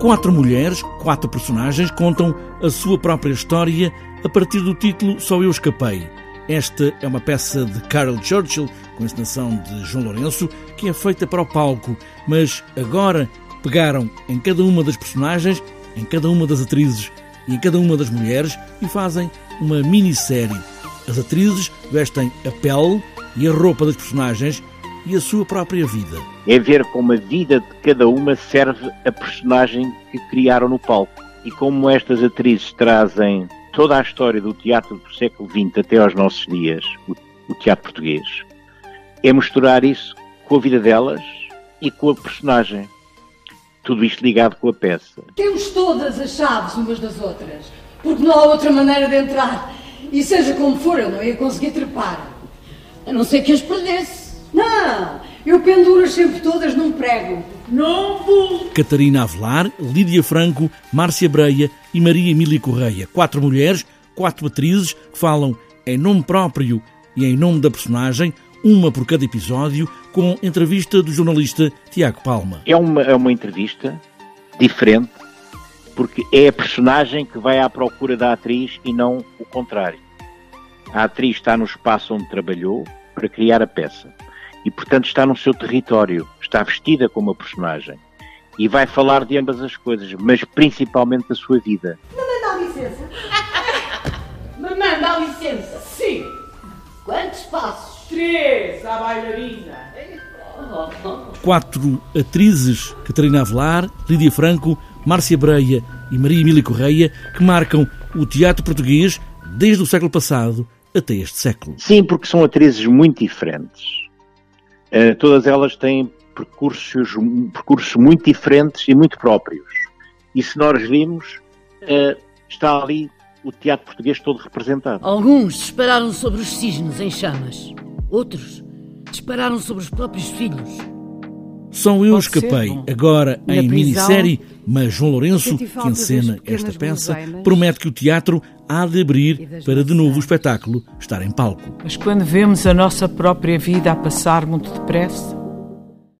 Quatro mulheres, quatro personagens contam a sua própria história a partir do título Só Eu Escapei. Esta é uma peça de Carol Churchill, com encenação de João Lourenço, que é feita para o palco, mas agora pegaram em cada uma das personagens, em cada uma das atrizes e em cada uma das mulheres e fazem uma minissérie. As atrizes vestem a pele e a roupa das personagens e a sua própria vida. É ver como a vida de cada uma serve a personagem que criaram no palco. E como estas atrizes trazem toda a história do teatro do século XX até aos nossos dias, o, teatro português, é misturar isso com a vida delas e com a personagem. Tudo isto ligado com a peça. Temos todas as chaves umas das outras, porque não há outra maneira de entrar. E seja como for, eu não ia conseguir trepar. A não ser que as perdesse. Eu penduro-as sempre todas num prego. Não vou. Catarina Avelar, Lídia Franco, Márcia Breia e Maria Emília Correia. Quatro mulheres, quatro atrizes que falam em nome próprio e em nome da personagem, uma por cada episódio, com entrevista do jornalista Tiago Palma. É uma, é uma entrevista diferente, porque é a personagem que vai à procura da atriz e não o contrário. A atriz está no espaço onde trabalhou para criar a peça e, portanto, está no seu território, está vestida como a personagem e vai falar de ambas as coisas, mas principalmente da sua vida. Mamãe, dá licença. Mamãe, dá licença. Sim. Quantos passos? Três à bailarina. Quatro atrizes, Catarina Avelar, Lídia Franco, Márcia Breia e Maria Emília Correia, que marcam o teatro português desde o século passado até este século. Sim, porque são atrizes muito diferentes Uh, todas elas têm percursos, percursos muito diferentes e muito próprios. E se nós vimos, uh, está ali o teatro português todo representado. Alguns dispararam sobre os cisnes em chamas. Outros dispararam sobre os próprios filhos. Só eu escapei, agora em minissérie, mas João Lourenço, que encena esta peça, promete que o teatro há de abrir para de novo o espetáculo estar em palco. Mas quando vemos a nossa própria vida a passar muito depressa,